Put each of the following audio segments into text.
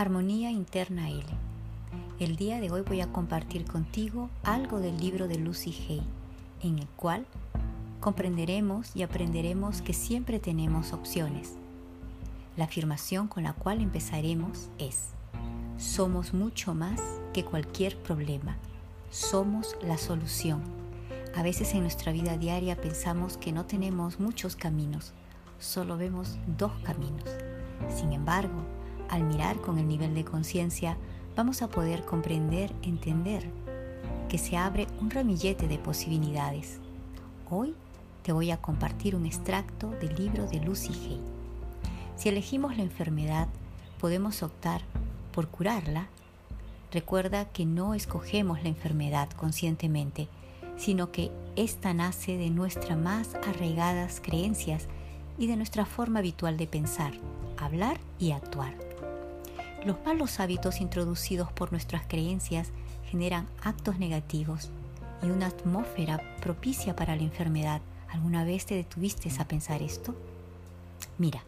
Armonía Interna L. El día de hoy voy a compartir contigo algo del libro de Lucy Hay, en el cual comprenderemos y aprenderemos que siempre tenemos opciones. La afirmación con la cual empezaremos es, somos mucho más que cualquier problema, somos la solución. A veces en nuestra vida diaria pensamos que no tenemos muchos caminos, solo vemos dos caminos. Sin embargo, al mirar con el nivel de conciencia, vamos a poder comprender, entender que se abre un ramillete de posibilidades. Hoy te voy a compartir un extracto del libro de Lucy Hay. Si elegimos la enfermedad, podemos optar por curarla. Recuerda que no escogemos la enfermedad conscientemente, sino que ésta nace de nuestras más arraigadas creencias y de nuestra forma habitual de pensar, hablar y actuar. Los malos hábitos introducidos por nuestras creencias generan actos negativos y una atmósfera propicia para la enfermedad. ¿Alguna vez te detuviste a pensar esto? Mira,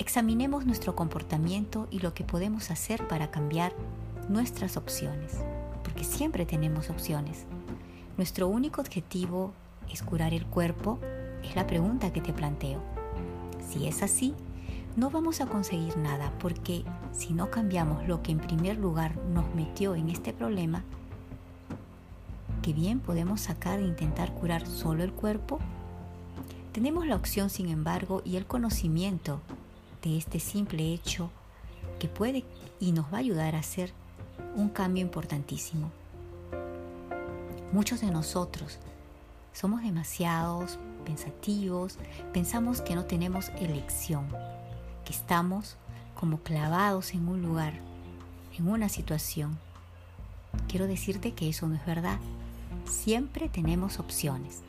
examinemos nuestro comportamiento y lo que podemos hacer para cambiar nuestras opciones, porque siempre tenemos opciones. Nuestro único objetivo es curar el cuerpo, es la pregunta que te planteo. Si es así, no vamos a conseguir nada porque si no cambiamos lo que en primer lugar nos metió en este problema, que bien podemos sacar e intentar curar solo el cuerpo, tenemos la opción sin embargo y el conocimiento de este simple hecho que puede y nos va a ayudar a hacer un cambio importantísimo. Muchos de nosotros somos demasiados pensativos, pensamos que no tenemos elección que estamos como clavados en un lugar, en una situación. Quiero decirte que eso no es verdad. Siempre tenemos opciones.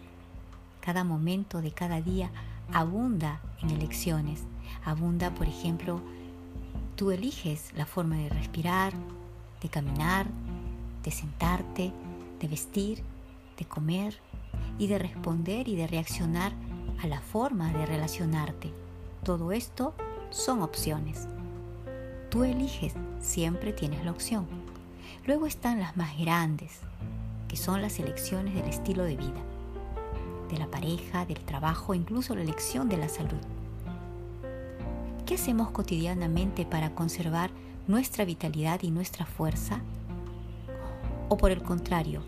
Cada momento de cada día abunda en elecciones. Abunda, por ejemplo, tú eliges la forma de respirar, de caminar, de sentarte, de vestir, de comer y de responder y de reaccionar a la forma de relacionarte. Todo esto son opciones. Tú eliges, siempre tienes la opción. Luego están las más grandes, que son las elecciones del estilo de vida, de la pareja, del trabajo, incluso la elección de la salud. ¿Qué hacemos cotidianamente para conservar nuestra vitalidad y nuestra fuerza? O por el contrario,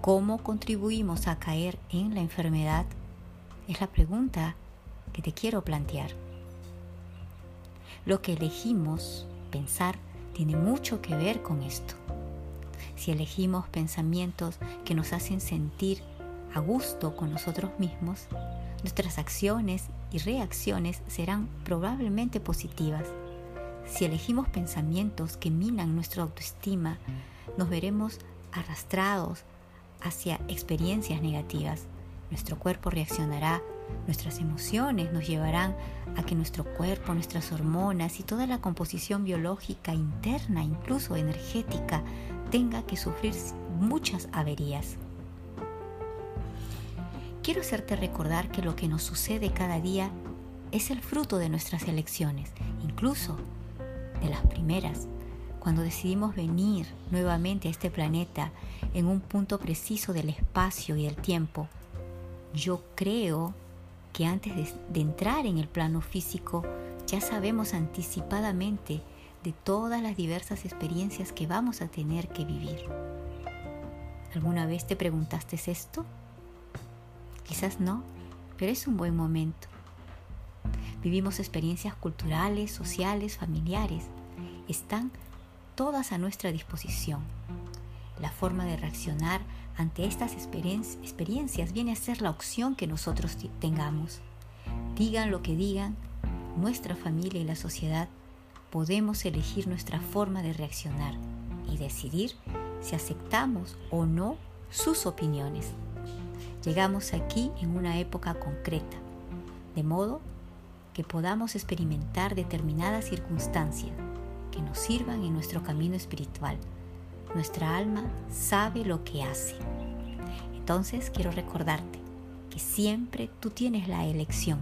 ¿cómo contribuimos a caer en la enfermedad? Es la pregunta que te quiero plantear. Lo que elegimos pensar tiene mucho que ver con esto. Si elegimos pensamientos que nos hacen sentir a gusto con nosotros mismos, nuestras acciones y reacciones serán probablemente positivas. Si elegimos pensamientos que minan nuestra autoestima, nos veremos arrastrados hacia experiencias negativas. Nuestro cuerpo reaccionará Nuestras emociones nos llevarán a que nuestro cuerpo, nuestras hormonas y toda la composición biológica interna, incluso energética, tenga que sufrir muchas averías. Quiero hacerte recordar que lo que nos sucede cada día es el fruto de nuestras elecciones, incluso de las primeras, cuando decidimos venir nuevamente a este planeta en un punto preciso del espacio y del tiempo. Yo creo que antes de, entrar en el plano físico ya sabemos anticipadamente de todas las diversas experiencias que vamos a tener que vivir. ¿Alguna vez te preguntaste esto? Quizás no, pero es un buen momento. Vivimos experiencias culturales, sociales, familiares. Están todas a nuestra disposición. La forma de reaccionar ante estas experiencias viene a ser la opción que nosotros tengamos. Digan lo que digan, nuestra familia y la sociedad podemos elegir nuestra forma de reaccionar y decidir si aceptamos o no sus opiniones. Llegamos aquí en una época concreta, de modo que podamos experimentar determinadas circunstancias que nos sirvan en nuestro camino espiritual nuestra alma sabe lo que hace. Entonces quiero recordarte que siempre tú tienes la elección.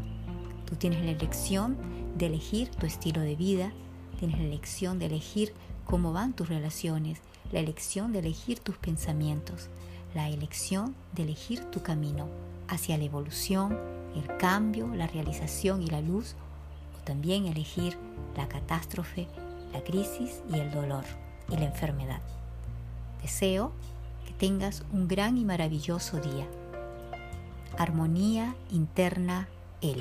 Tú tienes la elección de elegir tu estilo de vida tienes la elección de elegir cómo van tus relaciones, la elección de elegir tus pensamientos, la elección de elegir tu camino hacia la evolución, el cambio, la realización y la luz, o también elegir la catástrofe, la crisis y el dolor y la enfermedad. Deseo que tengas un gran y maravilloso día. Armonía Interna L.